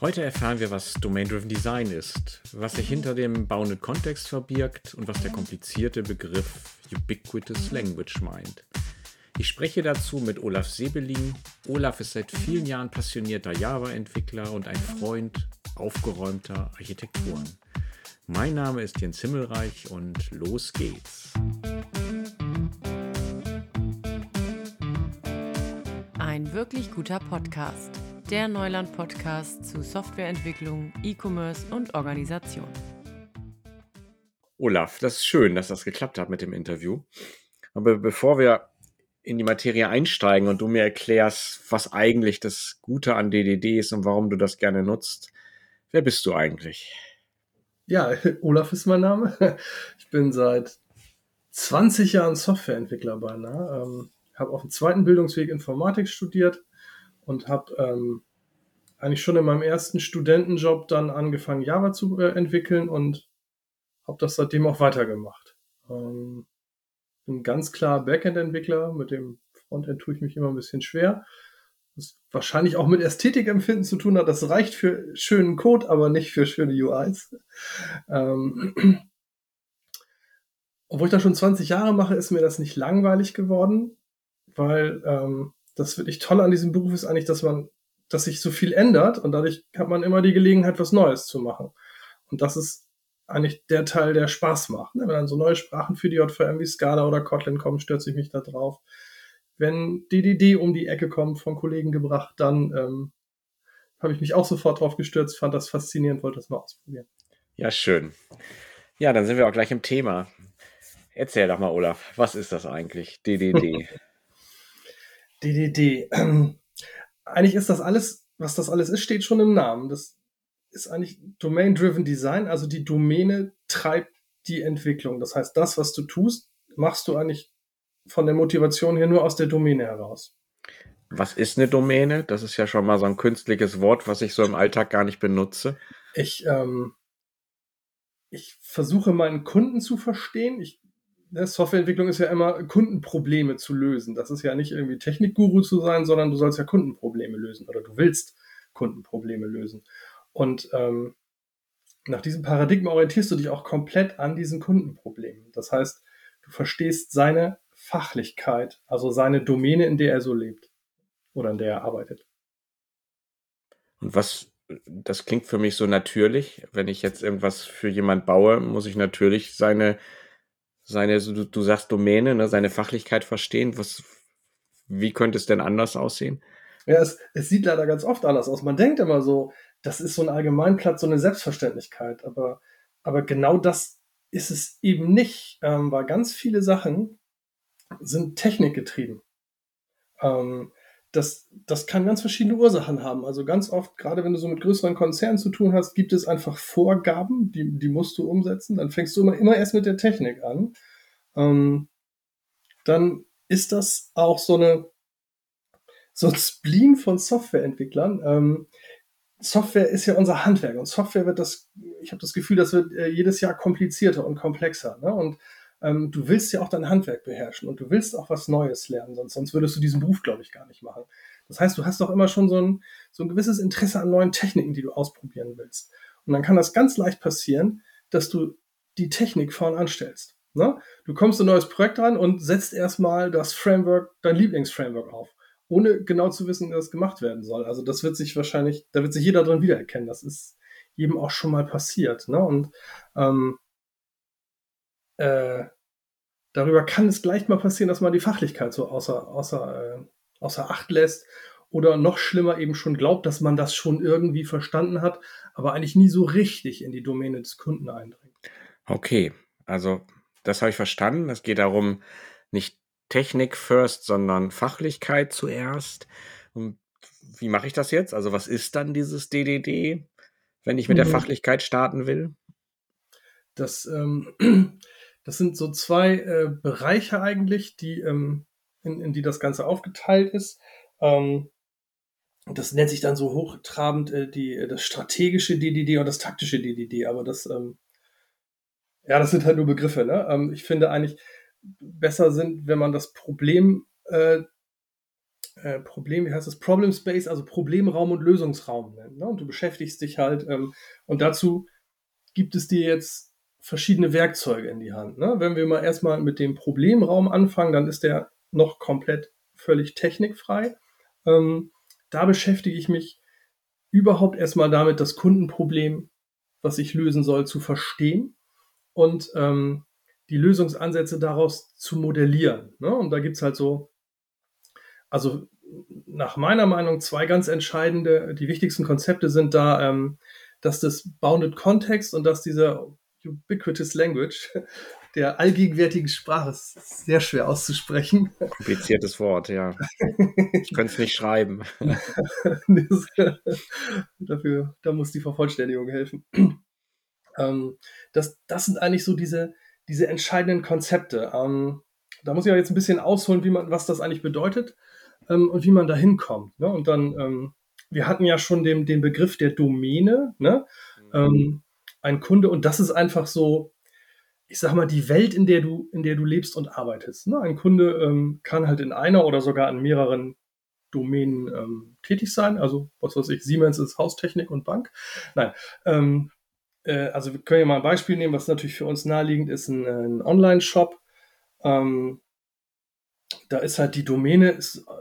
Heute erfahren wir, was Domain-Driven Design ist, was sich hinter dem Bounded Context verbirgt und was der komplizierte Begriff Ubiquitous Language meint. Ich spreche dazu mit Olaf Sebelin. Olaf ist seit vielen Jahren passionierter Java-Entwickler und ein Freund aufgeräumter Architekturen. Mein Name ist Jens Himmelreich und los geht's. Ein wirklich guter Podcast. Der Neuland-Podcast zu Softwareentwicklung, E-Commerce und Organisation. Olaf, das ist schön, dass das geklappt hat mit dem Interview. Aber bevor wir in die Materie einsteigen und du mir erklärst, was eigentlich das Gute an DDD ist und warum du das gerne nutzt, wer bist du eigentlich? Ja, Olaf ist mein Name. Ich bin seit 20 Jahren Softwareentwickler beinahe. Ähm, habe auf dem zweiten Bildungsweg Informatik studiert und habe ähm, eigentlich schon in meinem ersten Studentenjob dann angefangen, Java zu äh, entwickeln und habe das seitdem auch weitergemacht. Ähm, bin ganz klar Backend-Entwickler. Mit dem Frontend tue ich mich immer ein bisschen schwer. Das wahrscheinlich auch mit Ästhetikempfinden zu tun hat. Das reicht für schönen Code, aber nicht für schöne UIs. Ähm, obwohl ich das schon 20 Jahre mache, ist mir das nicht langweilig geworden, weil ähm, das wirklich toll an diesem Beruf ist eigentlich, dass man, dass sich so viel ändert und dadurch hat man immer die Gelegenheit, was Neues zu machen. Und das ist eigentlich der Teil, der Spaß macht. Ne? Wenn dann so neue Sprachen für die JVM wie Scala oder Kotlin kommen, stürze ich mich da drauf. Wenn DDD um die Ecke kommt, von Kollegen gebracht, dann ähm, habe ich mich auch sofort drauf gestürzt, fand das faszinierend, wollte das mal ausprobieren. Ja, schön. Ja, dann sind wir auch gleich im Thema. Erzähl doch mal, Olaf, was ist das eigentlich, DDD? DDD. Ähm, eigentlich ist das alles, was das alles ist, steht schon im Namen. Das ist eigentlich Domain-Driven Design, also die Domäne treibt die Entwicklung. Das heißt, das, was du tust, machst du eigentlich von der Motivation her nur aus der Domäne heraus. Was ist eine Domäne? Das ist ja schon mal so ein künstliches Wort, was ich so im Alltag gar nicht benutze. Ich, ähm, ich versuche meinen Kunden zu verstehen. Ich, Softwareentwicklung ist ja immer, Kundenprobleme zu lösen. Das ist ja nicht irgendwie Technikguru zu sein, sondern du sollst ja Kundenprobleme lösen oder du willst Kundenprobleme lösen. Und ähm, nach diesem Paradigma orientierst du dich auch komplett an diesen Kundenproblemen. Das heißt, du verstehst seine Fachlichkeit, also seine Domäne, in der er so lebt oder in der er arbeitet. Und was, das klingt für mich so natürlich. Wenn ich jetzt irgendwas für jemand baue, muss ich natürlich seine, seine, du, du sagst Domäne, ne, seine Fachlichkeit verstehen. Was, wie könnte es denn anders aussehen? Ja, es, es sieht leider ganz oft anders aus. Man denkt immer so, das ist so ein Allgemeinplatz, so eine Selbstverständlichkeit. Aber, aber genau das ist es eben nicht, ähm, weil ganz viele Sachen sind technikgetrieben. Ähm, das, das kann ganz verschiedene Ursachen haben. Also ganz oft, gerade wenn du so mit größeren Konzernen zu tun hast, gibt es einfach Vorgaben, die, die musst du umsetzen. Dann fängst du immer, immer erst mit der Technik an. Ähm, dann ist das auch so eine so ein Spleen von Softwareentwicklern. Ähm, Software ist ja unser Handwerk und Software wird das, ich habe das Gefühl, das wird äh, jedes Jahr komplizierter und komplexer. Ne? Und ähm, du willst ja auch dein Handwerk beherrschen und du willst auch was Neues lernen, sonst, sonst würdest du diesen Beruf, glaube ich, gar nicht machen. Das heißt, du hast doch immer schon so ein, so ein gewisses Interesse an neuen Techniken, die du ausprobieren willst. Und dann kann das ganz leicht passieren, dass du die Technik vorn anstellst. Ne? Du kommst in ein neues Projekt ran und setzt erstmal das Framework, dein Lieblingsframework auf ohne genau zu wissen, wie das gemacht werden soll. Also das wird sich wahrscheinlich, da wird sich jeder drin wiedererkennen. Das ist jedem auch schon mal passiert. Ne? Und ähm, äh, darüber kann es gleich mal passieren, dass man die Fachlichkeit so außer, außer, äh, außer Acht lässt oder noch schlimmer eben schon glaubt, dass man das schon irgendwie verstanden hat, aber eigentlich nie so richtig in die Domäne des Kunden eindringt. Okay, also das habe ich verstanden. Es geht darum, nicht Technik first, sondern Fachlichkeit zuerst. Und wie mache ich das jetzt? Also was ist dann dieses DDD, wenn ich mit der mhm. Fachlichkeit starten will? Das, ähm, das sind so zwei äh, Bereiche eigentlich, die, ähm, in, in, die das Ganze aufgeteilt ist. Ähm, das nennt sich dann so hochtrabend äh, die, äh, das strategische DDD und das taktische DDD. Aber das, ähm, ja, das sind halt nur Begriffe. Ne? Ähm, ich finde eigentlich, besser sind, wenn man das Problem äh, äh, Problem, wie heißt das? Problem Space, also Problemraum und Lösungsraum nennen. Ne? Und du beschäftigst dich halt, ähm, und dazu gibt es dir jetzt verschiedene Werkzeuge in die Hand. Ne? Wenn wir mal erstmal mit dem Problemraum anfangen, dann ist der noch komplett völlig technikfrei. Ähm, da beschäftige ich mich überhaupt erstmal damit, das Kundenproblem, was ich lösen soll, zu verstehen und ähm, die Lösungsansätze daraus zu modellieren. Ne? Und da gibt es halt so, also nach meiner Meinung zwei ganz entscheidende, die wichtigsten Konzepte sind da, ähm, dass das Bounded Context und dass dieser Ubiquitous Language der allgegenwärtigen Sprache ist sehr schwer auszusprechen. Kompliziertes Wort, ja. Ich könnte es nicht schreiben. Dafür, da muss die Vervollständigung helfen. Ähm, das, das sind eigentlich so diese, diese entscheidenden Konzepte. Ähm, da muss ich auch jetzt ein bisschen ausholen, wie man, was das eigentlich bedeutet ähm, und wie man da hinkommt. Ne? Und dann, ähm, wir hatten ja schon den, den Begriff der Domäne, ne? Mhm. Ein Kunde, und das ist einfach so, ich sag mal, die Welt, in der du, in der du lebst und arbeitest. Ne? Ein Kunde ähm, kann halt in einer oder sogar in mehreren Domänen ähm, tätig sein. Also, was weiß ich, Siemens ist Haustechnik und Bank. Nein. Ähm, äh, also, wir können ja mal ein Beispiel nehmen, was natürlich für uns naheliegend ist: ein, ein Online-Shop. Ähm, da ist halt die Domäne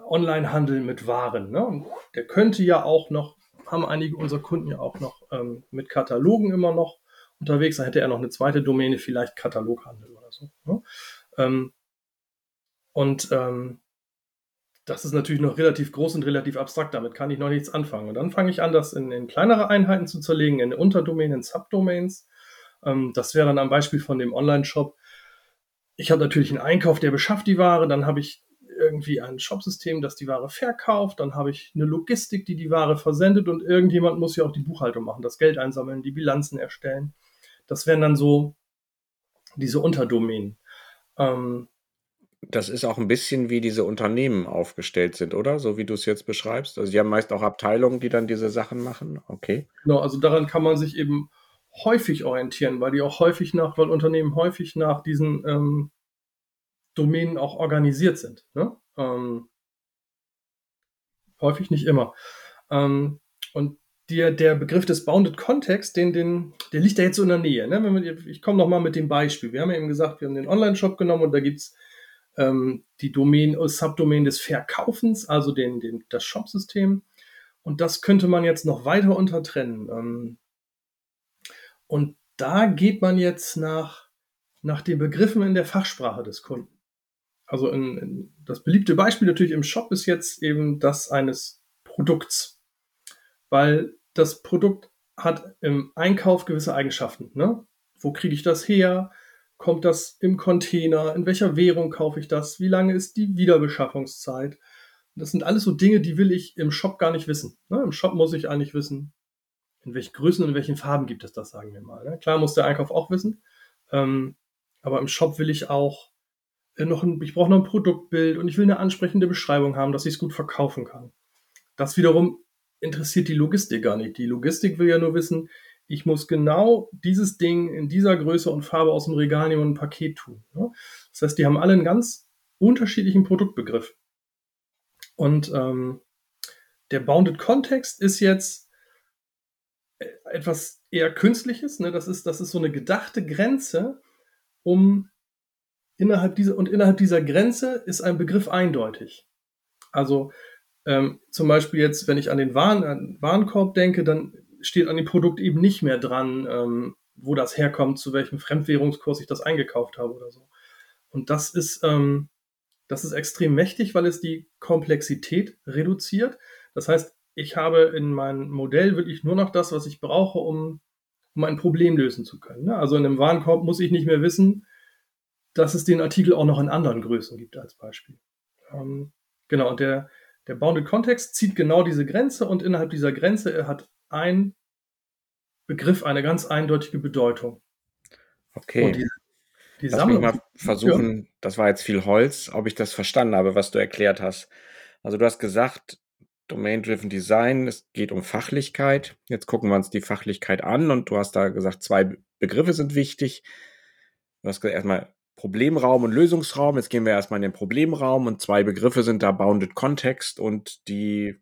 Online-Handel mit Waren. Ne? Der könnte ja auch noch, haben einige unserer Kunden ja auch noch ähm, mit Katalogen immer noch unterwegs. Dann hätte er noch eine zweite Domäne, vielleicht Kataloghandel oder so. Ne? Ähm, und ähm, das ist natürlich noch relativ groß und relativ abstrakt. Damit kann ich noch nichts anfangen. Und dann fange ich an, das in, in kleinere Einheiten zu zerlegen, in Unterdomänen, in Subdomains. Ähm, das wäre dann am Beispiel von dem Online-Shop. Ich habe natürlich einen Einkauf, der beschafft die Ware. Dann habe ich irgendwie ein Shopsystem, das die Ware verkauft. Dann habe ich eine Logistik, die die Ware versendet. Und irgendjemand muss ja auch die Buchhaltung machen, das Geld einsammeln, die Bilanzen erstellen. Das wären dann so diese Unterdomänen. Ähm, das ist auch ein bisschen wie diese Unternehmen aufgestellt sind, oder? So wie du es jetzt beschreibst. Also die haben meist auch Abteilungen, die dann diese Sachen machen. Okay. Genau, also daran kann man sich eben häufig orientieren, weil die auch häufig nach, weil Unternehmen häufig nach diesen ähm, Domänen auch organisiert sind. Ne? Ähm, häufig nicht immer. Ähm, und der, der Begriff des Bounded Context, den, den, der liegt da jetzt so in der Nähe. Ne? Wir, ich komme nochmal mit dem Beispiel. Wir haben ja eben gesagt, wir haben den Online-Shop genommen und da gibt es ähm, die Domain, Subdomain des Verkaufens, also den, den, das Shop-System. Und das könnte man jetzt noch weiter untertrennen. Ähm, und da geht man jetzt nach, nach den Begriffen in der Fachsprache des Kunden. Also in, in, das beliebte Beispiel natürlich im Shop ist jetzt eben das eines Produkts weil das Produkt hat im Einkauf gewisse Eigenschaften. Ne? Wo kriege ich das her? Kommt das im Container? In welcher Währung kaufe ich das? Wie lange ist die Wiederbeschaffungszeit? Das sind alles so Dinge, die will ich im Shop gar nicht wissen. Ne? Im Shop muss ich eigentlich wissen, in welchen Größen und in welchen Farben gibt es das, sagen wir mal. Ne? Klar muss der Einkauf auch wissen, ähm, aber im Shop will ich auch noch ein, ich brauche noch ein Produktbild und ich will eine ansprechende Beschreibung haben, dass ich es gut verkaufen kann. Das wiederum interessiert die Logistik gar nicht. Die Logistik will ja nur wissen, ich muss genau dieses Ding in dieser Größe und Farbe aus dem Regal nehmen und ein Paket tun. Ne? Das heißt, die haben alle einen ganz unterschiedlichen Produktbegriff. Und ähm, der Bounded Context ist jetzt äh, etwas eher Künstliches. Ne? Das, ist, das ist so eine gedachte Grenze, um innerhalb dieser und innerhalb dieser Grenze ist ein Begriff eindeutig. Also ähm, zum Beispiel jetzt, wenn ich an den Waren, an Warenkorb denke, dann steht an dem Produkt eben nicht mehr dran, ähm, wo das herkommt, zu welchem Fremdwährungskurs ich das eingekauft habe oder so. Und das ist, ähm, das ist extrem mächtig, weil es die Komplexität reduziert. Das heißt, ich habe in meinem Modell wirklich nur noch das, was ich brauche, um, um ein Problem lösen zu können. Ne? Also in einem Warenkorb muss ich nicht mehr wissen, dass es den Artikel auch noch in anderen Größen gibt als Beispiel. Ähm, genau, und der, der Bounded Context zieht genau diese Grenze und innerhalb dieser Grenze hat ein Begriff eine ganz eindeutige Bedeutung. Okay. Und die, die Lass Sammlung, mich mal versuchen, ja. das war jetzt viel Holz, ob ich das verstanden habe, was du erklärt hast. Also du hast gesagt, Domain-Driven Design, es geht um Fachlichkeit. Jetzt gucken wir uns die Fachlichkeit an und du hast da gesagt, zwei Begriffe sind wichtig. Du hast gesagt, erstmal Problemraum und Lösungsraum. Jetzt gehen wir erstmal in den Problemraum und zwei Begriffe sind da Bounded Context und die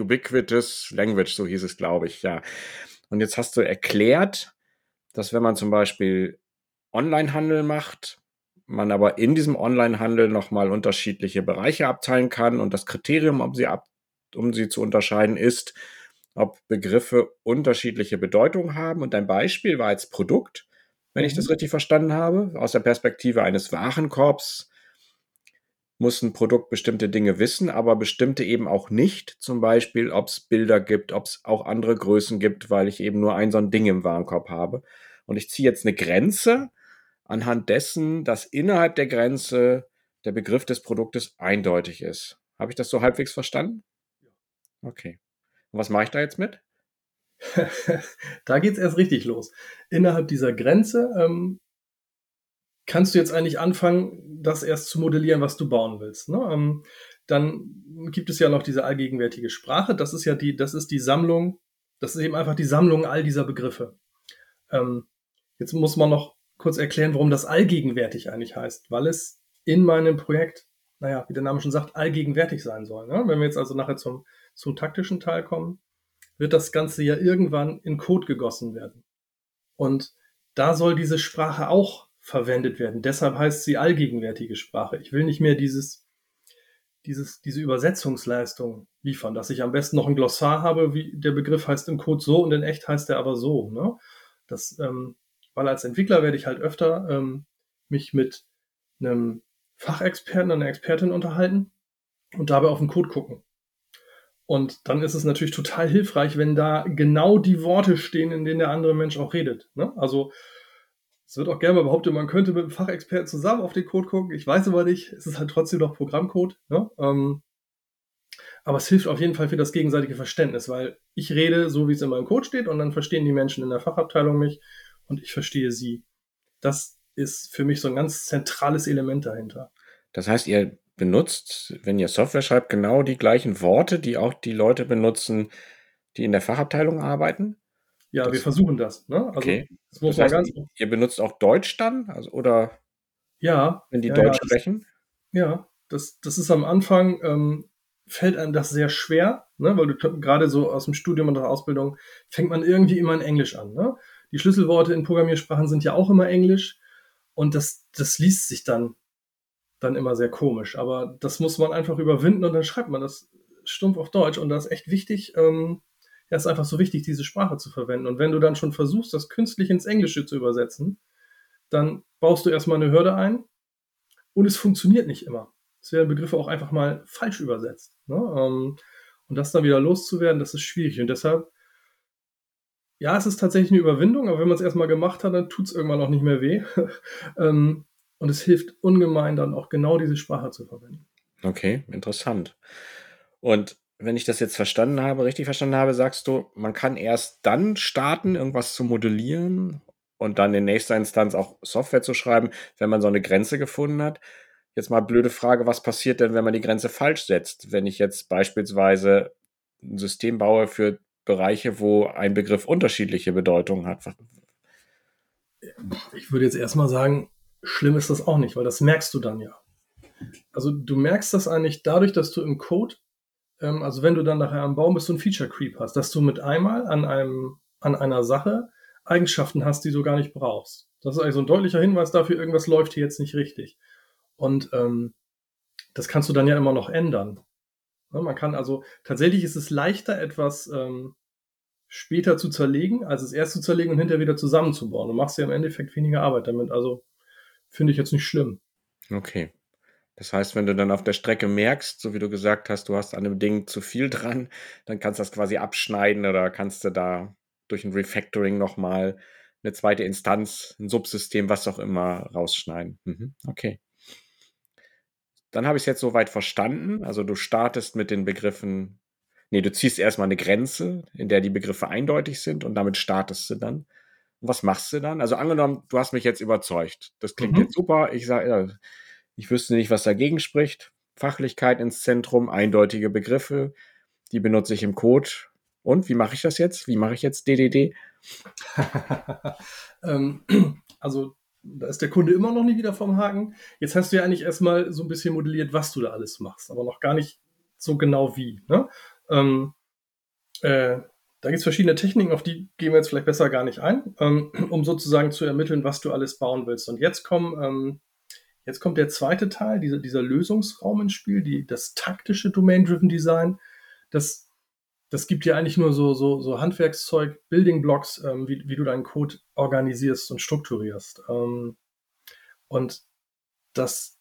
Ubiquitous Language, so hieß es, glaube ich, ja. Und jetzt hast du erklärt, dass wenn man zum Beispiel Online-Handel macht, man aber in diesem Online-Handel nochmal unterschiedliche Bereiche abteilen kann und das Kriterium, um sie, ab, um sie zu unterscheiden, ist, ob Begriffe unterschiedliche Bedeutungen haben. Und dein Beispiel war jetzt Produkt, wenn ich das richtig verstanden habe. Aus der Perspektive eines Warenkorbs muss ein Produkt bestimmte Dinge wissen, aber bestimmte eben auch nicht. Zum Beispiel, ob es Bilder gibt, ob es auch andere Größen gibt, weil ich eben nur ein so ein Ding im Warenkorb habe. Und ich ziehe jetzt eine Grenze anhand dessen, dass innerhalb der Grenze der Begriff des Produktes eindeutig ist. Habe ich das so halbwegs verstanden? Okay. Und was mache ich da jetzt mit? da geht es erst richtig los. Innerhalb dieser Grenze ähm, kannst du jetzt eigentlich anfangen, das erst zu modellieren, was du bauen willst. Ne? Ähm, dann gibt es ja noch diese allgegenwärtige Sprache. Das ist ja die, das ist die Sammlung, das ist eben einfach die Sammlung all dieser Begriffe. Ähm, jetzt muss man noch kurz erklären, warum das allgegenwärtig eigentlich heißt, weil es in meinem Projekt, naja, wie der Name schon sagt, allgegenwärtig sein soll. Ne? Wenn wir jetzt also nachher zum, zum taktischen Teil kommen, wird das Ganze ja irgendwann in Code gegossen werden. Und da soll diese Sprache auch verwendet werden. Deshalb heißt sie allgegenwärtige Sprache. Ich will nicht mehr dieses, dieses, diese Übersetzungsleistung liefern, dass ich am besten noch ein Glossar habe, wie der Begriff heißt im Code so und in echt heißt er aber so. Ne? Das, ähm, weil als Entwickler werde ich halt öfter ähm, mich mit einem Fachexperten, einer Expertin unterhalten und dabei auf den Code gucken. Und dann ist es natürlich total hilfreich, wenn da genau die Worte stehen, in denen der andere Mensch auch redet. Ne? Also es wird auch gerne mal behauptet, man könnte mit einem Fachexperten zusammen auf den Code gucken. Ich weiß aber nicht. Es ist halt trotzdem noch Programmcode. Ne? Ähm, aber es hilft auf jeden Fall für das gegenseitige Verständnis, weil ich rede so, wie es in meinem Code steht und dann verstehen die Menschen in der Fachabteilung mich und ich verstehe sie. Das ist für mich so ein ganz zentrales Element dahinter. Das heißt, ihr benutzt, wenn ihr Software schreibt, genau die gleichen Worte, die auch die Leute benutzen, die in der Fachabteilung arbeiten? Ja, das, wir versuchen das. Ne? Also, okay. Das muss das heißt, ihr benutzt auch Deutsch dann? Also, oder ja, wenn die ja, Deutsch ja, sprechen? ja, das, das ist am Anfang, ähm, fällt einem das sehr schwer, ne? weil du gerade so aus dem Studium und der Ausbildung fängt man irgendwie immer in Englisch an. Ne? Die Schlüsselworte in Programmiersprachen sind ja auch immer Englisch und das, das liest sich dann, dann immer sehr komisch. Aber das muss man einfach überwinden und dann schreibt man das stumpf auf Deutsch und das ist echt wichtig, ähm, ja, ist einfach so wichtig, diese Sprache zu verwenden. Und wenn du dann schon versuchst, das künstlich ins Englische zu übersetzen, dann baust du erstmal eine Hürde ein und es funktioniert nicht immer. Es werden Begriffe auch einfach mal falsch übersetzt. Ne? Ähm, und das dann wieder loszuwerden, das ist schwierig. Und deshalb, ja, es ist tatsächlich eine Überwindung, aber wenn man es erstmal gemacht hat, dann tut es irgendwann auch nicht mehr weh. Ähm, und es hilft ungemein, dann auch genau diese Sprache zu verwenden. Okay, interessant. Und wenn ich das jetzt verstanden habe, richtig verstanden habe, sagst du, man kann erst dann starten, irgendwas zu modellieren und dann in nächster Instanz auch Software zu schreiben, wenn man so eine Grenze gefunden hat. Jetzt mal blöde Frage, was passiert denn, wenn man die Grenze falsch setzt? Wenn ich jetzt beispielsweise ein System baue für Bereiche, wo ein Begriff unterschiedliche Bedeutungen hat. Ich würde jetzt erstmal sagen, schlimm ist das auch nicht, weil das merkst du dann ja. Also du merkst das eigentlich dadurch, dass du im Code ähm, also wenn du dann nachher am Baum bist, so ein Feature Creep hast, dass du mit einmal an einem, an einer Sache Eigenschaften hast, die du gar nicht brauchst. Das ist also ein deutlicher Hinweis dafür, irgendwas läuft hier jetzt nicht richtig. Und ähm, das kannst du dann ja immer noch ändern. Ne, man kann also, tatsächlich ist es leichter, etwas ähm, später zu zerlegen, als es erst zu zerlegen und hinterher wieder zusammenzubauen. Du machst ja im Endeffekt weniger Arbeit damit. Also finde ich jetzt nicht schlimm. Okay. Das heißt, wenn du dann auf der Strecke merkst, so wie du gesagt hast, du hast an dem Ding zu viel dran, dann kannst du das quasi abschneiden oder kannst du da durch ein Refactoring nochmal eine zweite Instanz, ein Subsystem, was auch immer, rausschneiden. Mhm, okay. Dann habe ich es jetzt soweit verstanden. Also du startest mit den Begriffen, nee, du ziehst erstmal eine Grenze, in der die Begriffe eindeutig sind und damit startest du dann. Und was machst du dann? Also angenommen, du hast mich jetzt überzeugt. Das klingt mhm. jetzt super. Ich sage, ja, ich wüsste nicht, was dagegen spricht. Fachlichkeit ins Zentrum, eindeutige Begriffe, die benutze ich im Code. Und wie mache ich das jetzt? Wie mache ich jetzt DDD? ähm, also da ist der Kunde immer noch nicht wieder vom Haken. Jetzt hast du ja eigentlich erstmal so ein bisschen modelliert, was du da alles machst, aber noch gar nicht so genau wie. Ne? Ähm, äh, da gibt es verschiedene Techniken, auf die gehen wir jetzt vielleicht besser gar nicht ein, ähm, um sozusagen zu ermitteln, was du alles bauen willst. Und jetzt kommen, ähm, jetzt kommt der zweite Teil, dieser, dieser Lösungsraum ins Spiel, die, das taktische Domain-Driven Design. Das, das gibt dir eigentlich nur so, so, so Handwerkszeug, Building Blocks, ähm, wie, wie du deinen Code organisierst und strukturierst. Ähm, und das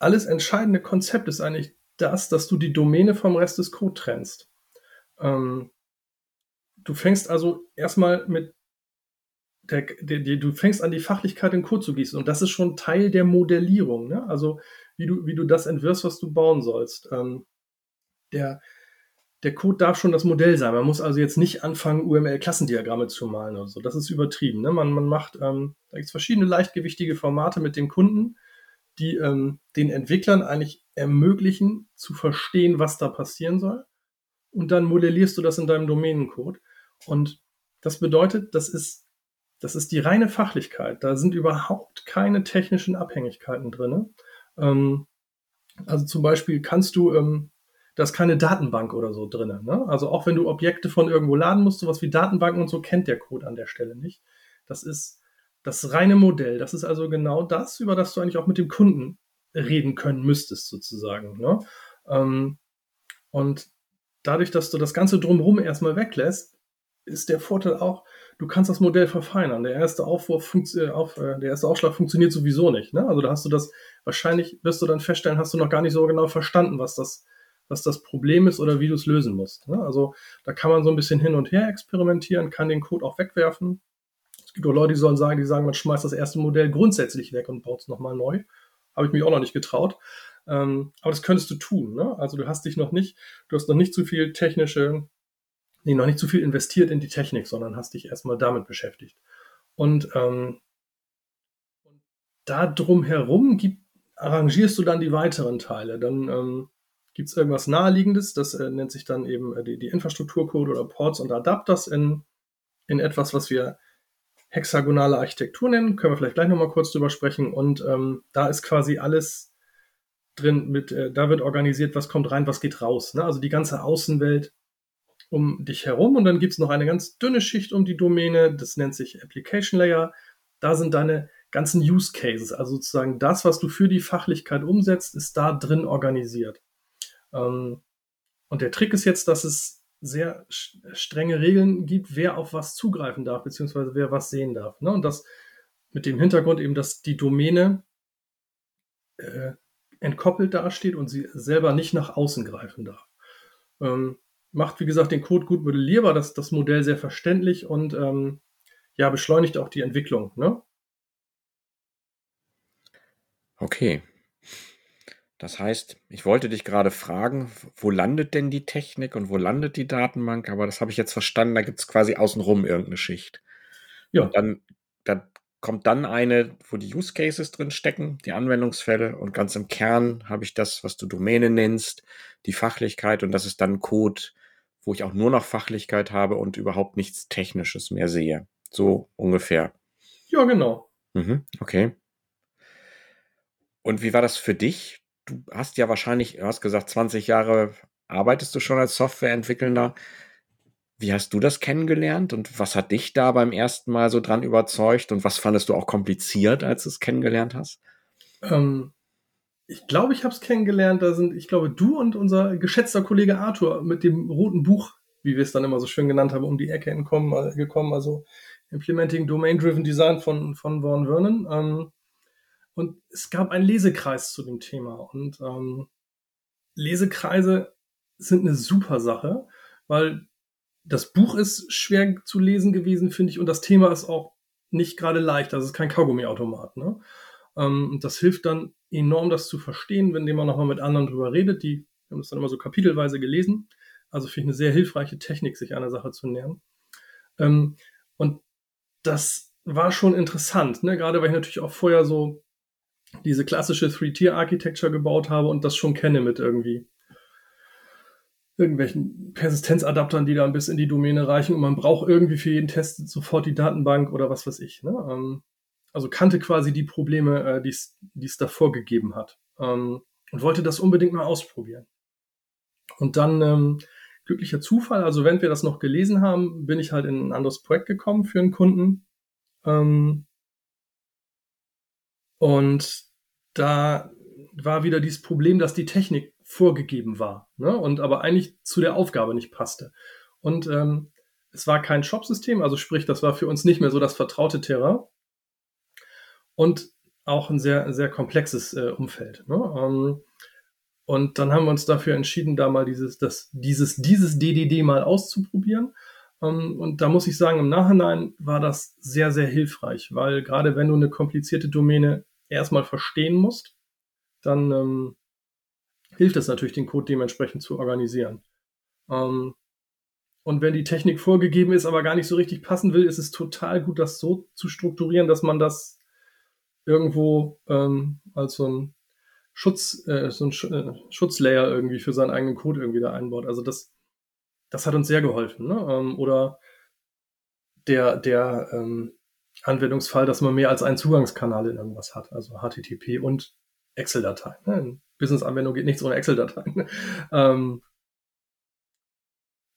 alles entscheidende Konzept ist eigentlich das, dass du die Domäne vom Rest des Code trennst. Ähm, du fängst also erstmal mit der, der, der, du fängst an, die Fachlichkeit in Code zu gießen. Und das ist schon Teil der Modellierung. Ne? Also, wie du, wie du das entwirfst, was du bauen sollst. Ähm, der, der Code darf schon das Modell sein. Man muss also jetzt nicht anfangen, UML-Klassendiagramme zu malen oder so. Das ist übertrieben. Ne? Man, man macht, ähm, da gibt es verschiedene leichtgewichtige Formate mit dem Kunden, die ähm, den Entwicklern eigentlich ermöglichen, zu verstehen, was da passieren soll. Und dann modellierst du das in deinem Domänencode. Und das bedeutet, das ist, das ist die reine Fachlichkeit. Da sind überhaupt keine technischen Abhängigkeiten drin. Ähm, also zum Beispiel kannst du, ähm, da ist keine Datenbank oder so drin. Ne? Also auch wenn du Objekte von irgendwo laden musst, sowas wie Datenbanken und so kennt der Code an der Stelle nicht. Das ist das reine Modell. Das ist also genau das, über das du eigentlich auch mit dem Kunden reden können müsstest, sozusagen. Ne? Ähm, und dadurch, dass du das Ganze drumherum erstmal weglässt, ist der Vorteil auch, du kannst das Modell verfeinern. Der erste Aufwurf, äh, auf, äh, der erste Aufschlag funktioniert sowieso nicht. Ne? Also da hast du das, wahrscheinlich wirst du dann feststellen, hast du noch gar nicht so genau verstanden, was das, was das Problem ist oder wie du es lösen musst. Ne? Also da kann man so ein bisschen hin und her experimentieren, kann den Code auch wegwerfen. Es gibt auch Leute, die sollen sagen, die sagen, man schmeißt das erste Modell grundsätzlich weg und baut es nochmal neu. Habe ich mich auch noch nicht getraut. Ähm, aber das könntest du tun. Ne? Also du hast dich noch nicht, du hast noch nicht zu viel technische, nee, noch nicht zu viel investiert in die Technik, sondern hast dich erstmal damit beschäftigt. Und ähm, da drumherum gibt, arrangierst du dann die weiteren Teile. Dann ähm, gibt es irgendwas Naheliegendes, das äh, nennt sich dann eben äh, die, die Infrastrukturcode oder Ports und Adapters in, in etwas, was wir hexagonale Architektur nennen. Können wir vielleicht gleich nochmal kurz drüber sprechen. Und ähm, da ist quasi alles drin mit, äh, da wird organisiert, was kommt rein, was geht raus. Ne? Also die ganze Außenwelt um dich herum und dann gibt es noch eine ganz dünne Schicht um die Domäne, das nennt sich Application Layer. Da sind deine ganzen Use Cases, also sozusagen das, was du für die Fachlichkeit umsetzt, ist da drin organisiert. Ähm, und der Trick ist jetzt, dass es sehr strenge Regeln gibt, wer auf was zugreifen darf, beziehungsweise wer was sehen darf. Ne? Und das mit dem Hintergrund eben, dass die Domäne äh, entkoppelt dasteht und sie selber nicht nach außen greifen darf. Macht, wie gesagt, den Code gut modellierbar, das, das Modell sehr verständlich und ähm, ja, beschleunigt auch die Entwicklung. Ne? Okay. Das heißt, ich wollte dich gerade fragen, wo landet denn die Technik und wo landet die Datenbank? Aber das habe ich jetzt verstanden, da gibt es quasi außenrum irgendeine Schicht. Ja. Und dann, dann kommt dann eine, wo die Use Cases drin stecken, die Anwendungsfälle und ganz im Kern habe ich das, was du Domäne nennst, die Fachlichkeit und das ist dann Code, wo ich auch nur noch Fachlichkeit habe und überhaupt nichts Technisches mehr sehe. So ungefähr. Ja, genau. Mhm, okay. Und wie war das für dich? Du hast ja wahrscheinlich, du hast gesagt, 20 Jahre arbeitest du schon als Softwareentwickler. Wie hast du das kennengelernt und was hat dich da beim ersten Mal so dran überzeugt und was fandest du auch kompliziert, als du es kennengelernt hast? Ähm, ich glaube, ich habe es kennengelernt. Da sind, ich glaube, du und unser geschätzter Kollege Arthur mit dem roten Buch, wie wir es dann immer so schön genannt haben, um die Ecke entkommen, äh, gekommen. Also Implementing Domain-Driven Design von, von Vaughan Vernon. Ähm, und es gab einen Lesekreis zu dem Thema. Und ähm, Lesekreise sind eine super Sache, weil das Buch ist schwer zu lesen gewesen, finde ich, und das Thema ist auch nicht gerade leicht. Also es ist kein Kaugummiautomat. Ne? Ähm, das hilft dann enorm, das zu verstehen, wenn man nochmal mit anderen drüber redet. Die haben das dann immer so kapitelweise gelesen. Also finde ich eine sehr hilfreiche Technik, sich einer Sache zu nähern. Ähm, und das war schon interessant, ne? gerade weil ich natürlich auch vorher so diese klassische Three-Tier-Architecture gebaut habe und das schon kenne mit irgendwie irgendwelchen Persistenzadaptern, die da bis in die Domäne reichen und man braucht irgendwie für jeden Test sofort die Datenbank oder was weiß ich. Ne? Also kannte quasi die Probleme, äh, die es davor gegeben hat ähm, und wollte das unbedingt mal ausprobieren. Und dann ähm, glücklicher Zufall, also wenn wir das noch gelesen haben, bin ich halt in ein anderes Projekt gekommen für einen Kunden. Ähm, und da war wieder dieses Problem, dass die Technik vorgegeben war ne? und aber eigentlich zu der Aufgabe nicht passte. Und ähm, es war kein Shop-System, also sprich, das war für uns nicht mehr so das vertraute Terrain und auch ein sehr, sehr komplexes äh, Umfeld. Ne? Ähm, und dann haben wir uns dafür entschieden, da mal dieses, das, dieses, dieses DDD mal auszuprobieren. Ähm, und da muss ich sagen, im Nachhinein war das sehr, sehr hilfreich, weil gerade wenn du eine komplizierte Domäne erstmal verstehen musst, dann ähm, hilft es natürlich, den Code dementsprechend zu organisieren. Ähm, und wenn die Technik vorgegeben ist, aber gar nicht so richtig passen will, ist es total gut, das so zu strukturieren, dass man das irgendwo ähm, als so ein Schutz, äh, so ein Sch äh, Schutzlayer irgendwie für seinen eigenen Code irgendwie da einbaut. Also das, das hat uns sehr geholfen. Ne? Ähm, oder der, der ähm, Anwendungsfall, dass man mehr als einen Zugangskanal in irgendwas hat, also HTTP und Excel-Dateien. Ne? In Business-Anwendung geht nichts ohne Excel-Dateien. ähm,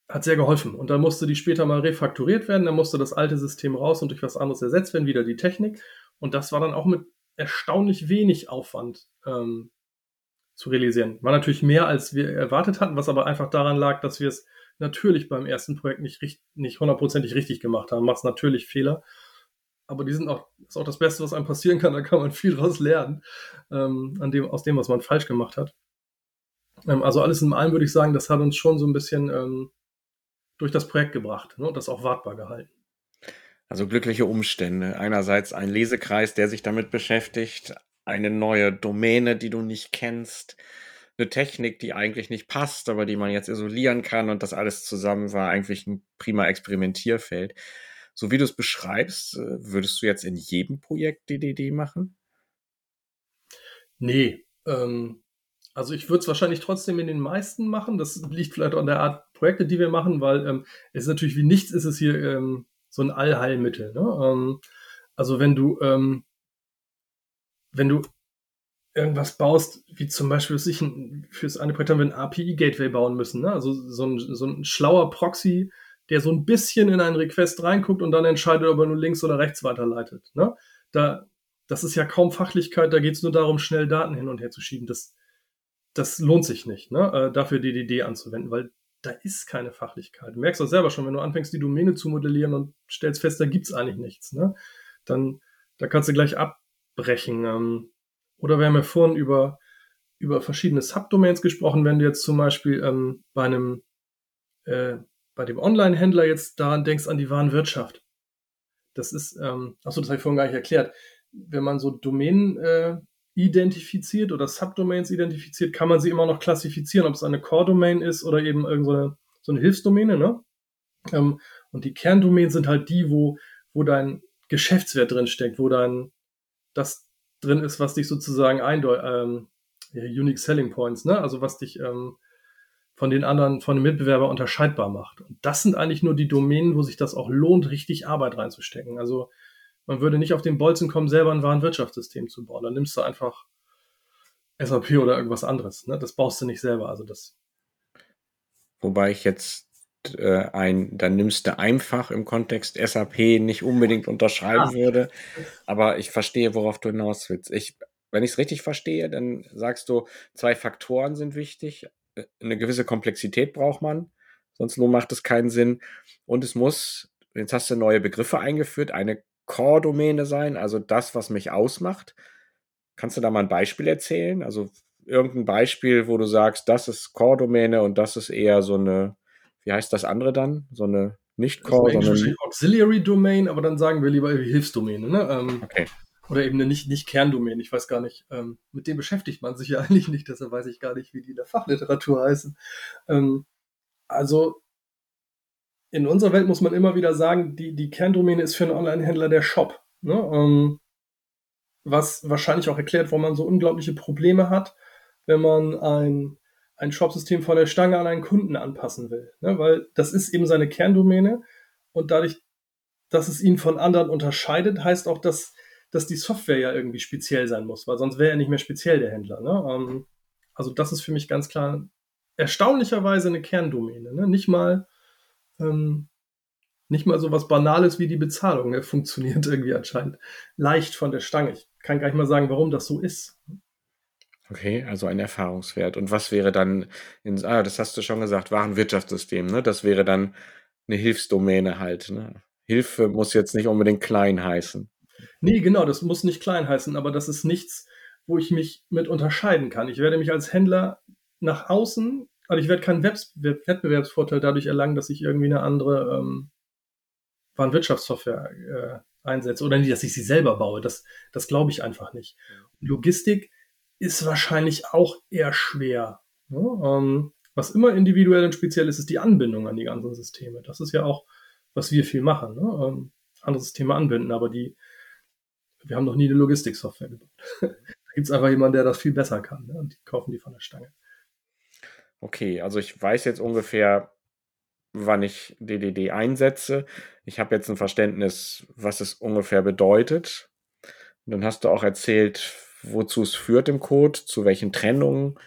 hat sehr geholfen. Und dann musste die später mal refakturiert werden, dann musste das alte System raus und durch was anderes ersetzt werden, wieder die Technik. Und das war dann auch mit erstaunlich wenig Aufwand ähm, zu realisieren. War natürlich mehr, als wir erwartet hatten, was aber einfach daran lag, dass wir es natürlich beim ersten Projekt nicht, nicht hundertprozentig richtig gemacht haben. Macht natürlich Fehler. Aber die sind auch, ist auch das Beste, was einem passieren kann. Da kann man viel draus lernen, ähm, an dem, aus dem, was man falsch gemacht hat. Ähm, also alles in allem würde ich sagen, das hat uns schon so ein bisschen ähm, durch das Projekt gebracht ne, und das auch wartbar gehalten. Also glückliche Umstände. Einerseits ein Lesekreis, der sich damit beschäftigt, eine neue Domäne, die du nicht kennst, eine Technik, die eigentlich nicht passt, aber die man jetzt isolieren kann und das alles zusammen war eigentlich ein prima Experimentierfeld. So wie du es beschreibst, äh, würdest du jetzt in jedem Projekt DDD machen? Nee, ähm, also ich würde es wahrscheinlich trotzdem in den meisten machen. Das liegt vielleicht an der Art Projekte, die wir machen, weil ähm, es ist natürlich wie nichts ist es hier ähm, so ein Allheilmittel. Ne? Ähm, also wenn du, ähm, wenn du irgendwas baust, wie zum Beispiel sich ein, fürs eine Projekt haben wir ein API-Gateway bauen müssen, ne? also so ein, so ein schlauer Proxy, der so ein bisschen in einen Request reinguckt und dann entscheidet, ob er nur links oder rechts weiterleitet. Ne? Da, das ist ja kaum Fachlichkeit, da geht es nur darum, schnell Daten hin und her zu schieben. Das, das lohnt sich nicht, ne? äh, dafür DDD anzuwenden, weil da ist keine Fachlichkeit. Du merkst das selber schon, wenn du anfängst, die Domäne zu modellieren und stellst fest, da gibt's eigentlich nichts, ne? Dann, da kannst du gleich abbrechen. Ähm, oder wir haben ja vorhin über, über verschiedene Subdomains gesprochen, wenn du jetzt zum Beispiel ähm, bei einem, äh, bei dem Online-Händler jetzt daran denkst, an die Warenwirtschaft. Das ist, ähm, achso, das habe ich vorhin gar nicht erklärt. Wenn man so Domänen äh, identifiziert oder Subdomains identifiziert, kann man sie immer noch klassifizieren, ob es eine Core-Domain ist oder eben irgendeine so eine Hilfsdomäne. Ne? Ähm, und die Kerndomänen sind halt die, wo, wo dein Geschäftswert drin steckt, wo dein das drin ist, was dich sozusagen eindeutig, ähm, Unique Selling Points, ne? also was dich ähm, von den anderen, von den Mitbewerbern unterscheidbar macht. Und das sind eigentlich nur die Domänen, wo sich das auch lohnt, richtig Arbeit reinzustecken. Also man würde nicht auf den Bolzen kommen, selber ein Warenwirtschaftssystem zu bauen. Dann nimmst du einfach SAP oder irgendwas anderes. Ne? Das baust du nicht selber. Also das. Wobei ich jetzt äh, ein, dann nimmst du einfach im Kontext SAP nicht unbedingt unterschreiben ah. würde. Aber ich verstehe, worauf du hinaus willst. Ich, wenn ich es richtig verstehe, dann sagst du, zwei Faktoren sind wichtig. Äh, eine gewisse Komplexität braucht man, sonst nur macht es keinen Sinn. Und es muss, jetzt hast du neue Begriffe eingeführt, eine Core-Domäne sein, also das, was mich ausmacht. Kannst du da mal ein Beispiel erzählen? Also irgendein Beispiel, wo du sagst, das ist Core-Domäne und das ist eher so eine, wie heißt das andere dann? So eine nicht Core, sondern Auxiliary Domain, aber dann sagen wir lieber Hilfsdomäne, ne? Ähm, okay. Oder eben eine nicht, nicht Kerndomäne, ich weiß gar nicht. Ähm, mit dem beschäftigt man sich ja eigentlich nicht, deshalb weiß ich gar nicht, wie die in der Fachliteratur heißen. Ähm, also in unserer Welt muss man immer wieder sagen, die, die Kerndomäne ist für einen Online-Händler der Shop. Ne? Ähm, was wahrscheinlich auch erklärt, warum man so unglaubliche Probleme hat, wenn man ein, ein Shop-System von der Stange an einen Kunden anpassen will. Ne? Weil das ist eben seine Kerndomäne und dadurch, dass es ihn von anderen unterscheidet, heißt auch, dass, dass die Software ja irgendwie speziell sein muss, weil sonst wäre er nicht mehr speziell der Händler. Ne? Ähm, also das ist für mich ganz klar erstaunlicherweise eine Kerndomäne. Ne? Nicht mal ähm, nicht mal so was Banales wie die Bezahlung. Er funktioniert irgendwie anscheinend leicht von der Stange. Ich kann gar nicht mal sagen, warum das so ist. Okay, also ein Erfahrungswert. Und was wäre dann, in, ah, das hast du schon gesagt, Warenwirtschaftssystem, ne? Das wäre dann eine Hilfsdomäne halt. Ne? Hilfe muss jetzt nicht unbedingt klein heißen. Nee, genau, das muss nicht klein heißen, aber das ist nichts, wo ich mich mit unterscheiden kann. Ich werde mich als Händler nach außen, also ich werde keinen Wettbewerbsvorteil dadurch erlangen, dass ich irgendwie eine andere ähm, Warenwirtschaftssoftware äh, einsetze oder nicht, dass ich sie selber baue. Das, das glaube ich einfach nicht. Logistik ist wahrscheinlich auch eher schwer. Ne? Ähm, was immer individuell und speziell ist, ist die Anbindung an die ganzen Systeme. Das ist ja auch, was wir viel machen. Ne? Ähm, andere Systeme anbinden, aber die, wir haben noch nie eine Logistiksoftware gebaut. da gibt es einfach jemanden, der das viel besser kann. Ne? Und die kaufen die von der Stange. Okay, also ich weiß jetzt ungefähr, wann ich DDD einsetze. Ich habe jetzt ein Verständnis, was es ungefähr bedeutet. Und dann hast du auch erzählt, wozu es führt im Code, zu welchen Trennungen.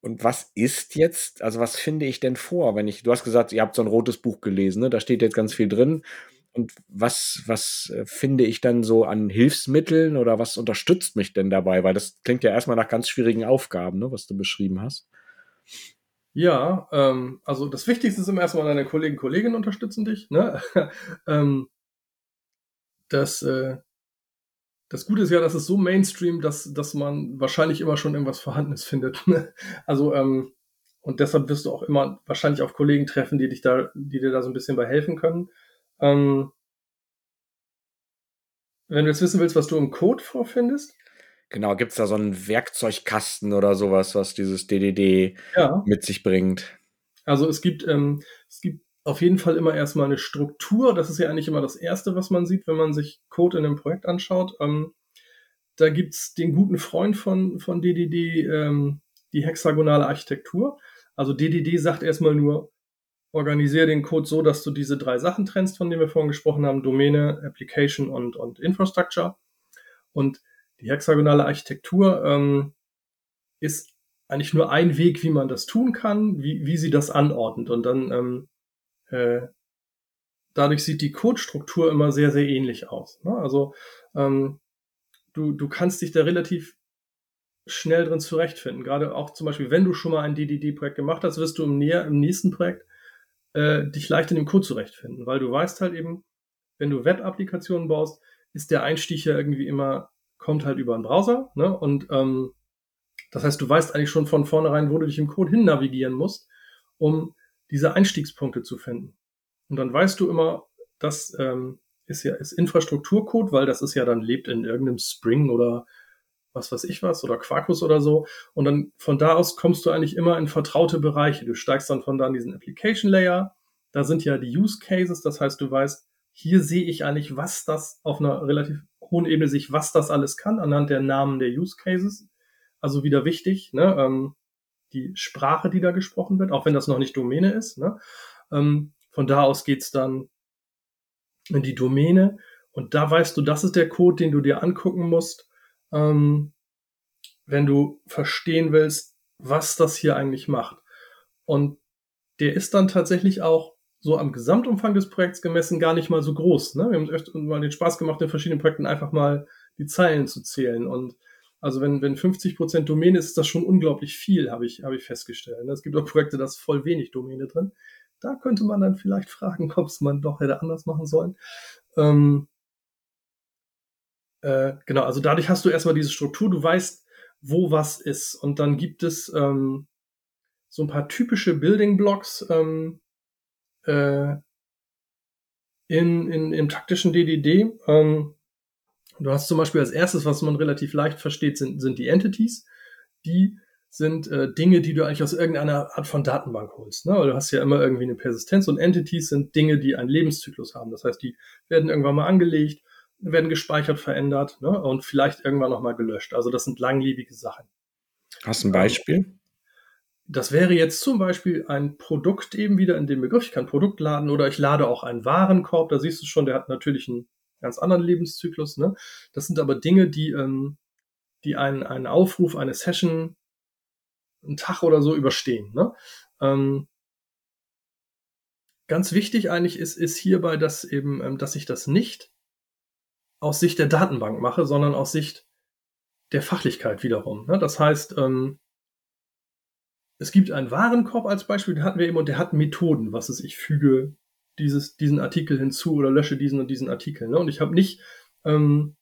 Und was ist jetzt, also was finde ich denn vor, wenn ich, du hast gesagt, ihr habt so ein rotes Buch gelesen, ne? da steht jetzt ganz viel drin. Und was, was äh, finde ich dann so an Hilfsmitteln oder was unterstützt mich denn dabei? Weil das klingt ja erstmal nach ganz schwierigen Aufgaben, ne, was du beschrieben hast. Ja, ähm, also das Wichtigste ist immer erstmal, deine Kollegen Kolleginnen unterstützen dich. Ne? ähm, das, äh, das Gute ist ja, dass es so Mainstream, dass, dass man wahrscheinlich immer schon irgendwas Vorhandenes findet. Ne? also, ähm, und deshalb wirst du auch immer wahrscheinlich auf Kollegen treffen, die dich da, die dir da so ein bisschen bei helfen können. Ähm, wenn du jetzt wissen willst, was du im Code vorfindest. Genau, gibt es da so einen Werkzeugkasten oder sowas, was dieses DDD ja. mit sich bringt? Also es gibt, ähm, es gibt auf jeden Fall immer erstmal eine Struktur. Das ist ja eigentlich immer das Erste, was man sieht, wenn man sich Code in einem Projekt anschaut. Ähm, da gibt's den guten Freund von, von DDD, ähm, die hexagonale Architektur. Also DDD sagt erstmal nur, organisiere den Code so, dass du diese drei Sachen trennst, von denen wir vorhin gesprochen haben, Domäne, Application und, und Infrastructure. Und die hexagonale Architektur ähm, ist eigentlich nur ein Weg, wie man das tun kann, wie, wie sie das anordnet. Und dann ähm, äh, dadurch sieht die Codestruktur immer sehr, sehr ähnlich aus. Ne? Also ähm, du, du kannst dich da relativ schnell drin zurechtfinden. Gerade auch zum Beispiel, wenn du schon mal ein DDD-Projekt gemacht hast, wirst du im, näher, im nächsten Projekt äh, dich leicht in dem Code zurechtfinden, weil du weißt halt eben, wenn du Web-Applikationen baust, ist der Einstieg ja irgendwie immer, kommt halt über einen Browser, ne? Und ähm, das heißt, du weißt eigentlich schon von vornherein, wo du dich im Code hin navigieren musst, um diese Einstiegspunkte zu finden. Und dann weißt du immer, das ähm, ist ja ist Infrastrukturcode, weil das ist ja dann lebt in irgendeinem Spring oder was weiß ich was oder Quarkus oder so. Und dann von da aus kommst du eigentlich immer in vertraute Bereiche. Du steigst dann von da in diesen Application Layer. Da sind ja die Use Cases. Das heißt, du weißt, hier sehe ich eigentlich, was das auf einer relativ hohen Ebene sich, was das alles kann anhand der Namen der Use Cases. Also wieder wichtig, ne? Ähm, die Sprache, die da gesprochen wird, auch wenn das noch nicht Domäne ist. Ne? Ähm, von da aus geht's dann in die Domäne und da weißt du, das ist der Code, den du dir angucken musst, ähm, wenn du verstehen willst, was das hier eigentlich macht. Und der ist dann tatsächlich auch so am Gesamtumfang des Projekts gemessen gar nicht mal so groß. Ne? Wir haben uns echt mal den Spaß gemacht, in verschiedenen Projekten einfach mal die Zeilen zu zählen und also wenn, wenn 50 Prozent Domäne ist, ist das schon unglaublich viel, habe ich, habe ich festgestellt. Es gibt auch Projekte, da ist voll wenig Domäne drin. Da könnte man dann vielleicht fragen, ob es man doch hätte anders machen sollen. Ähm, äh, genau, also dadurch hast du erstmal diese Struktur, du weißt, wo was ist. Und dann gibt es ähm, so ein paar typische Building Blocks ähm, äh, in, in, im taktischen DDD. Ähm, Du hast zum Beispiel als erstes, was man relativ leicht versteht, sind, sind die Entities. Die sind äh, Dinge, die du eigentlich aus irgendeiner Art von Datenbank holst. Ne? Weil du hast ja immer irgendwie eine Persistenz und Entities sind Dinge, die einen Lebenszyklus haben. Das heißt, die werden irgendwann mal angelegt, werden gespeichert, verändert ne? und vielleicht irgendwann nochmal gelöscht. Also das sind langlebige Sachen. Hast du ein Beispiel? Das wäre jetzt zum Beispiel ein Produkt eben wieder in dem Begriff. Ich kann Produkt laden oder ich lade auch einen Warenkorb. Da siehst du schon, der hat natürlich einen ganz anderen Lebenszyklus. Ne? Das sind aber Dinge, die, ähm, die einen, einen Aufruf, eine Session, einen Tag oder so überstehen. Ne? Ähm, ganz wichtig eigentlich ist, ist hierbei, dass eben, ähm, dass ich das nicht aus Sicht der Datenbank mache, sondern aus Sicht der Fachlichkeit wiederum. Ne? Das heißt, ähm, es gibt einen Warenkorb als Beispiel, den hatten wir eben, und der hat Methoden, was es ich füge dieses, diesen Artikel hinzu oder lösche diesen und diesen Artikel. Ne? Und ich habe nicht ähm,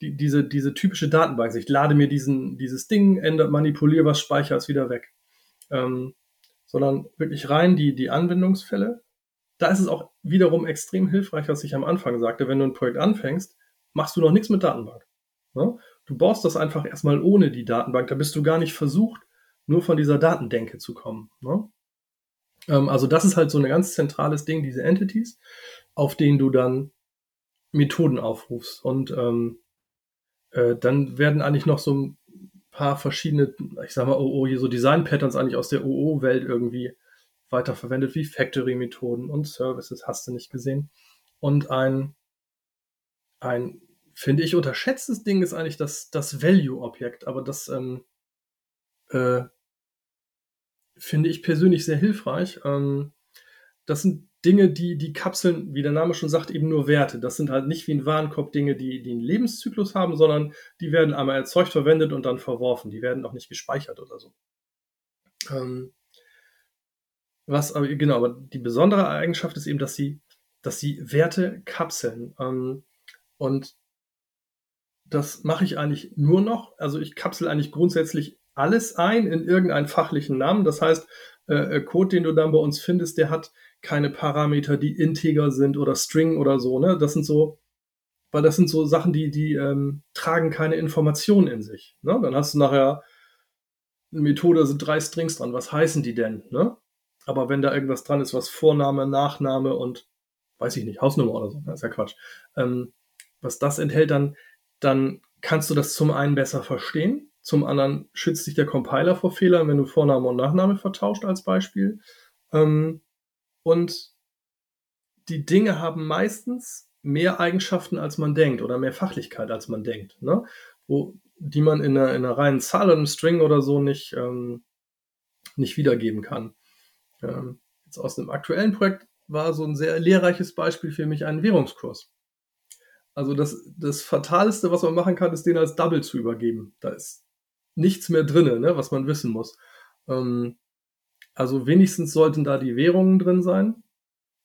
die, diese, diese typische Datenbank. Ich lade mir diesen, dieses Ding, ändert, manipuliere was, speichere es wieder weg. Ähm, sondern wirklich rein die, die Anwendungsfälle. Da ist es auch wiederum extrem hilfreich, was ich am Anfang sagte. Wenn du ein Projekt anfängst, machst du noch nichts mit Datenbank. Ne? Du baust das einfach erstmal ohne die Datenbank. Da bist du gar nicht versucht, nur von dieser Datendenke zu kommen. Ne? Ähm, also das ist halt so ein ganz zentrales Ding, diese Entities, auf denen du dann Methoden aufrufst. Und ähm, äh, dann werden eigentlich noch so ein paar verschiedene, ich sag mal, OO, hier so Design-Patterns eigentlich aus der OO-Welt irgendwie weiterverwendet, wie Factory-Methoden und Services, hast du nicht gesehen. Und ein, ein finde ich, unterschätztes Ding ist eigentlich das, das Value-Objekt, aber das ähm, äh, finde ich persönlich sehr hilfreich. Ähm, das sind Dinge, die, die kapseln, wie der Name schon sagt, eben nur Werte. Das sind halt nicht wie ein Warenkorb Dinge, die, die einen Lebenszyklus haben, sondern die werden einmal erzeugt, verwendet und dann verworfen. Die werden auch nicht gespeichert oder so. Ähm, was aber, genau, aber die besondere Eigenschaft ist eben, dass sie, dass sie Werte kapseln. Ähm, und das mache ich eigentlich nur noch. Also ich kapsel eigentlich grundsätzlich alles ein in irgendeinen fachlichen Namen. Das heißt, äh, äh, Code, den du dann bei uns findest, der hat keine Parameter, die integer sind oder String oder so. Ne? Das sind so, weil das sind so Sachen, die, die ähm, tragen keine Informationen in sich. Ne? Dann hast du nachher eine Methode, da sind drei Strings dran. Was heißen die denn? Ne? Aber wenn da irgendwas dran ist, was Vorname, Nachname und weiß ich nicht, Hausnummer oder so, das ne? ist ja Quatsch. Ähm, was das enthält, dann, dann kannst du das zum einen besser verstehen zum anderen schützt dich der Compiler vor Fehlern, wenn du Vorname und Nachname vertauscht als Beispiel. Ähm, und die Dinge haben meistens mehr Eigenschaften, als man denkt oder mehr Fachlichkeit, als man denkt, ne? Wo, die man in einer, in einer reinen Zahl oder einem String oder so nicht, ähm, nicht wiedergeben kann. Ähm, jetzt aus einem aktuellen Projekt war so ein sehr lehrreiches Beispiel für mich ein Währungskurs. Also das, das Fatalste, was man machen kann, ist den als Double zu übergeben. Da ist nichts mehr drin, ne, was man wissen muss. Ähm, also wenigstens sollten da die Währungen drin sein.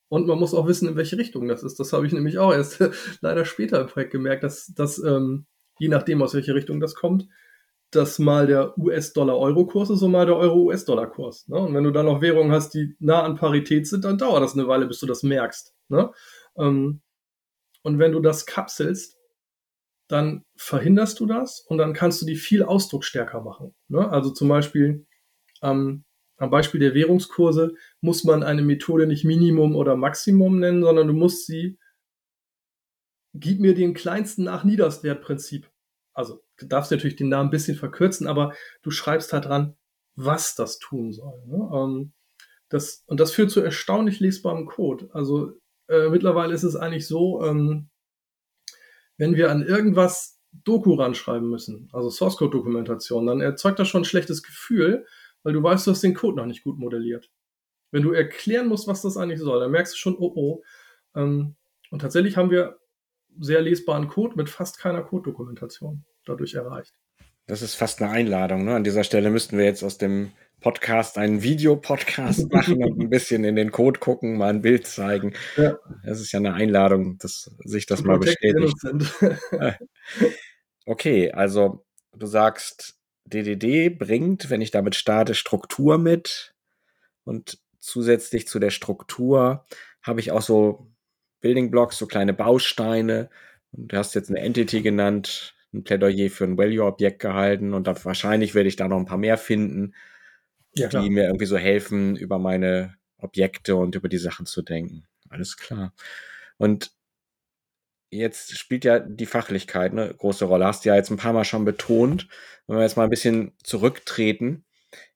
Und man muss auch wissen, in welche Richtung das ist. Das habe ich nämlich auch erst leider später im Projekt gemerkt, dass, dass ähm, je nachdem, aus welche Richtung das kommt, dass mal der US-Dollar-Euro-Kurs ist und mal der Euro-US-Dollar-Kurs. Ne? Und wenn du dann noch Währungen hast, die nah an Parität sind, dann dauert das eine Weile, bis du das merkst. Ne? Ähm, und wenn du das kapselst, dann verhinderst du das und dann kannst du die viel ausdrucksstärker machen. Ne? Also zum Beispiel ähm, am Beispiel der Währungskurse muss man eine Methode nicht Minimum oder Maximum nennen, sondern du musst sie, gib mir den kleinsten nach Niederstwertprinzip. Also du darfst natürlich den Namen ein bisschen verkürzen, aber du schreibst halt dran, was das tun soll. Ne? Ähm, das, und das führt zu erstaunlich lesbarem Code. Also äh, mittlerweile ist es eigentlich so, ähm, wenn wir an irgendwas Doku ranschreiben müssen, also Source Code Dokumentation, dann erzeugt das schon ein schlechtes Gefühl, weil du weißt, du hast den Code noch nicht gut modelliert. Wenn du erklären musst, was das eigentlich soll, dann merkst du schon, oh oh. Ähm, und tatsächlich haben wir sehr lesbaren Code mit fast keiner Code-Dokumentation dadurch erreicht. Das ist fast eine Einladung. Ne? An dieser Stelle müssten wir jetzt aus dem Podcast einen Videopodcast machen und ein bisschen in den Code gucken, mal ein Bild zeigen. Ja. Das ist ja eine Einladung, dass sich das mal bestätigt. okay, also du sagst, DDD bringt, wenn ich damit starte, Struktur mit und zusätzlich zu der Struktur habe ich auch so Building Blocks, so kleine Bausteine und du hast jetzt eine Entity genannt, ein Plädoyer für ein Value-Objekt gehalten und dann wahrscheinlich werde ich da noch ein paar mehr finden ja, die mir irgendwie so helfen, über meine Objekte und über die Sachen zu denken. Alles klar. Und jetzt spielt ja die Fachlichkeit eine große Rolle. Hast du ja jetzt ein paar Mal schon betont. Wenn wir jetzt mal ein bisschen zurücktreten,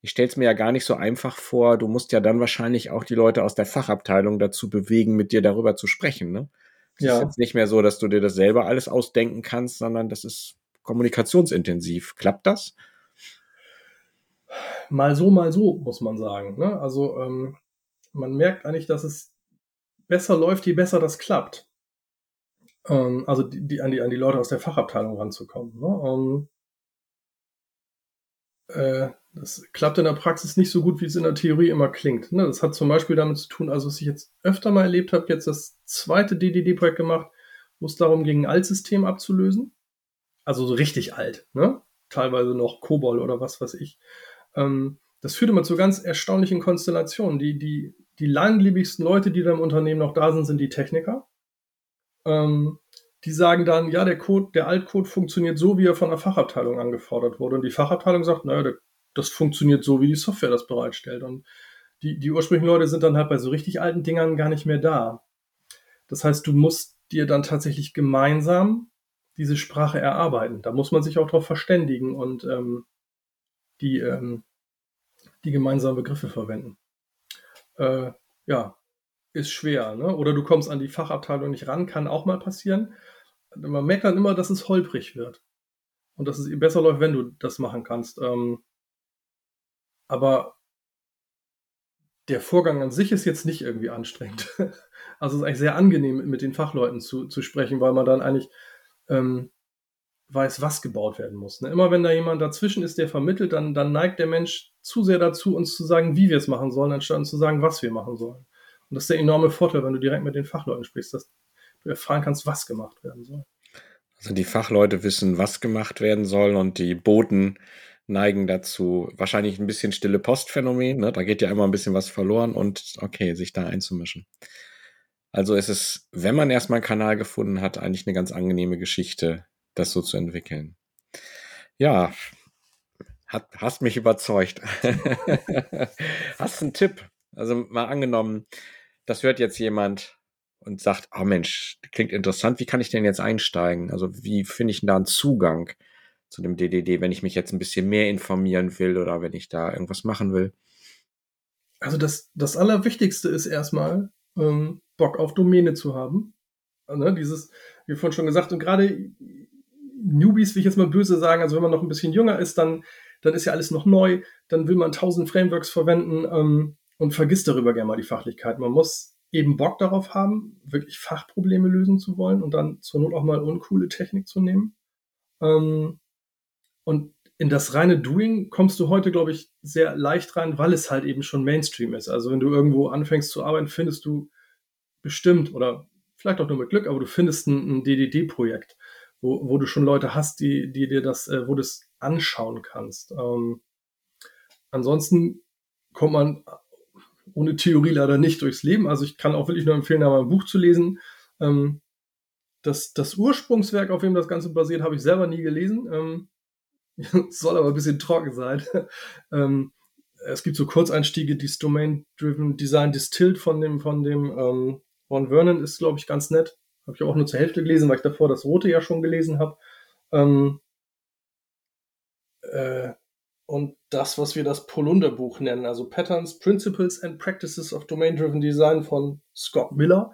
ich stelle es mir ja gar nicht so einfach vor. Du musst ja dann wahrscheinlich auch die Leute aus der Fachabteilung dazu bewegen, mit dir darüber zu sprechen. Ne? Es ja. ist jetzt nicht mehr so, dass du dir das selber alles ausdenken kannst, sondern das ist kommunikationsintensiv. Klappt das? Mal so, mal so, muss man sagen. Ne? Also ähm, man merkt eigentlich, dass es besser läuft, je besser das klappt. Ähm, also die, die, an, die, an die Leute aus der Fachabteilung ranzukommen. Ne? Ähm, äh, das klappt in der Praxis nicht so gut, wie es in der Theorie immer klingt. Ne? Das hat zum Beispiel damit zu tun, also was ich jetzt öfter mal erlebt habe, jetzt das zweite DDD-Projekt gemacht, wo es darum ging, ein Altsystem abzulösen. Also so richtig alt, ne? Teilweise noch Kobol oder was weiß ich. Ähm, das führt immer zu ganz erstaunlichen Konstellationen. Die, die, die langlebigsten Leute, die da im Unternehmen noch da sind, sind die Techniker. Ähm, die sagen dann, ja, der Code, der Altcode funktioniert so, wie er von der Fachabteilung angefordert wurde. Und die Fachabteilung sagt, naja, das funktioniert so, wie die Software das bereitstellt. Und die, die ursprünglichen Leute sind dann halt bei so richtig alten Dingern gar nicht mehr da. Das heißt, du musst dir dann tatsächlich gemeinsam diese Sprache erarbeiten. Da muss man sich auch darauf verständigen und ähm, die, ähm, die gemeinsamen Begriffe verwenden. Äh, ja, ist schwer. Ne? Oder du kommst an die Fachabteilung nicht ran, kann auch mal passieren. Man merkt dann immer, dass es holprig wird. Und dass es besser läuft, wenn du das machen kannst. Ähm, aber der Vorgang an sich ist jetzt nicht irgendwie anstrengend. Also es ist eigentlich sehr angenehm, mit den Fachleuten zu, zu sprechen, weil man dann eigentlich ähm, weiß, was gebaut werden muss. Ne? Immer wenn da jemand dazwischen ist, der vermittelt, dann, dann neigt der Mensch zu sehr dazu, uns zu sagen, wie wir es machen sollen, anstatt zu sagen, was wir machen sollen. Und das ist der enorme Vorteil, wenn du direkt mit den Fachleuten sprichst, dass du erfahren kannst, was gemacht werden soll. Also die Fachleute wissen, was gemacht werden soll und die Boten neigen dazu, wahrscheinlich ein bisschen stille Postphänomen, ne? da geht ja immer ein bisschen was verloren und okay, sich da einzumischen. Also ist es, wenn man erstmal einen Kanal gefunden hat, eigentlich eine ganz angenehme Geschichte, das so zu entwickeln. Ja, hat, hast mich überzeugt. hast einen Tipp? Also mal angenommen, das hört jetzt jemand und sagt, oh Mensch, klingt interessant, wie kann ich denn jetzt einsteigen? Also wie finde ich denn da einen Zugang? zu dem DDD, wenn ich mich jetzt ein bisschen mehr informieren will oder wenn ich da irgendwas machen will? Also das, das Allerwichtigste ist erstmal, ähm, Bock auf Domäne zu haben. Ne, dieses, wie vorhin schon gesagt, und gerade Newbies, will ich jetzt mal böse sagen, also wenn man noch ein bisschen jünger ist, dann, dann ist ja alles noch neu, dann will man tausend Frameworks verwenden ähm, und vergisst darüber gerne mal die Fachlichkeit. Man muss eben Bock darauf haben, wirklich Fachprobleme lösen zu wollen und dann zur Not auch mal uncoole Technik zu nehmen. Ähm, und in das reine Doing kommst du heute, glaube ich, sehr leicht rein, weil es halt eben schon Mainstream ist. Also wenn du irgendwo anfängst zu arbeiten, findest du bestimmt oder vielleicht auch nur mit Glück, aber du findest ein, ein DDD-Projekt, wo, wo du schon Leute hast, die, die dir das, äh, wo du es anschauen kannst. Ähm, ansonsten kommt man ohne Theorie leider nicht durchs Leben. Also ich kann auch wirklich nur empfehlen, da mal ein Buch zu lesen. Ähm, das, das Ursprungswerk, auf dem das Ganze basiert, habe ich selber nie gelesen. Ähm, soll aber ein bisschen trocken sein. ähm, es gibt so Kurzeinstiege, dieses Domain-Driven Design Distilled von dem, von dem ähm, Ron Vernon ist, glaube ich, ganz nett. Habe ich auch nur zur Hälfte gelesen, weil ich davor das Rote ja schon gelesen habe. Ähm, äh, und das, was wir das Polunder-Buch nennen, also Patterns, Principles and Practices of Domain-Driven Design von Scott Miller,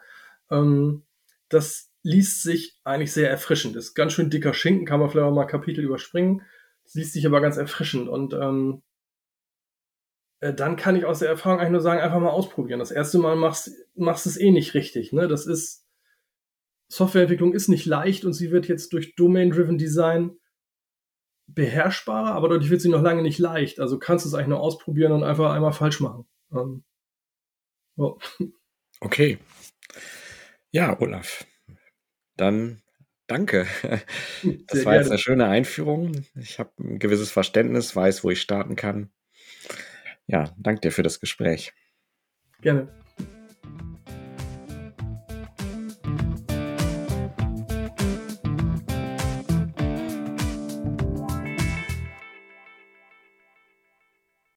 ähm, das liest sich eigentlich sehr erfrischend. Ist ganz schön dicker Schinken, kann man vielleicht auch mal Kapitel überspringen liest sich aber ganz erfrischend und ähm, äh, dann kann ich aus der Erfahrung eigentlich nur sagen, einfach mal ausprobieren. Das erste Mal machst, machst es eh nicht richtig. Ne? Das ist, Softwareentwicklung ist nicht leicht und sie wird jetzt durch Domain-Driven Design beherrschbarer, aber dadurch wird sie noch lange nicht leicht. Also kannst du es eigentlich nur ausprobieren und einfach einmal falsch machen. Ähm, oh. Okay. Ja, Olaf. Dann Danke. Das Sehr war gerne. jetzt eine schöne Einführung. Ich habe ein gewisses Verständnis, weiß, wo ich starten kann. Ja, danke dir für das Gespräch. Gerne.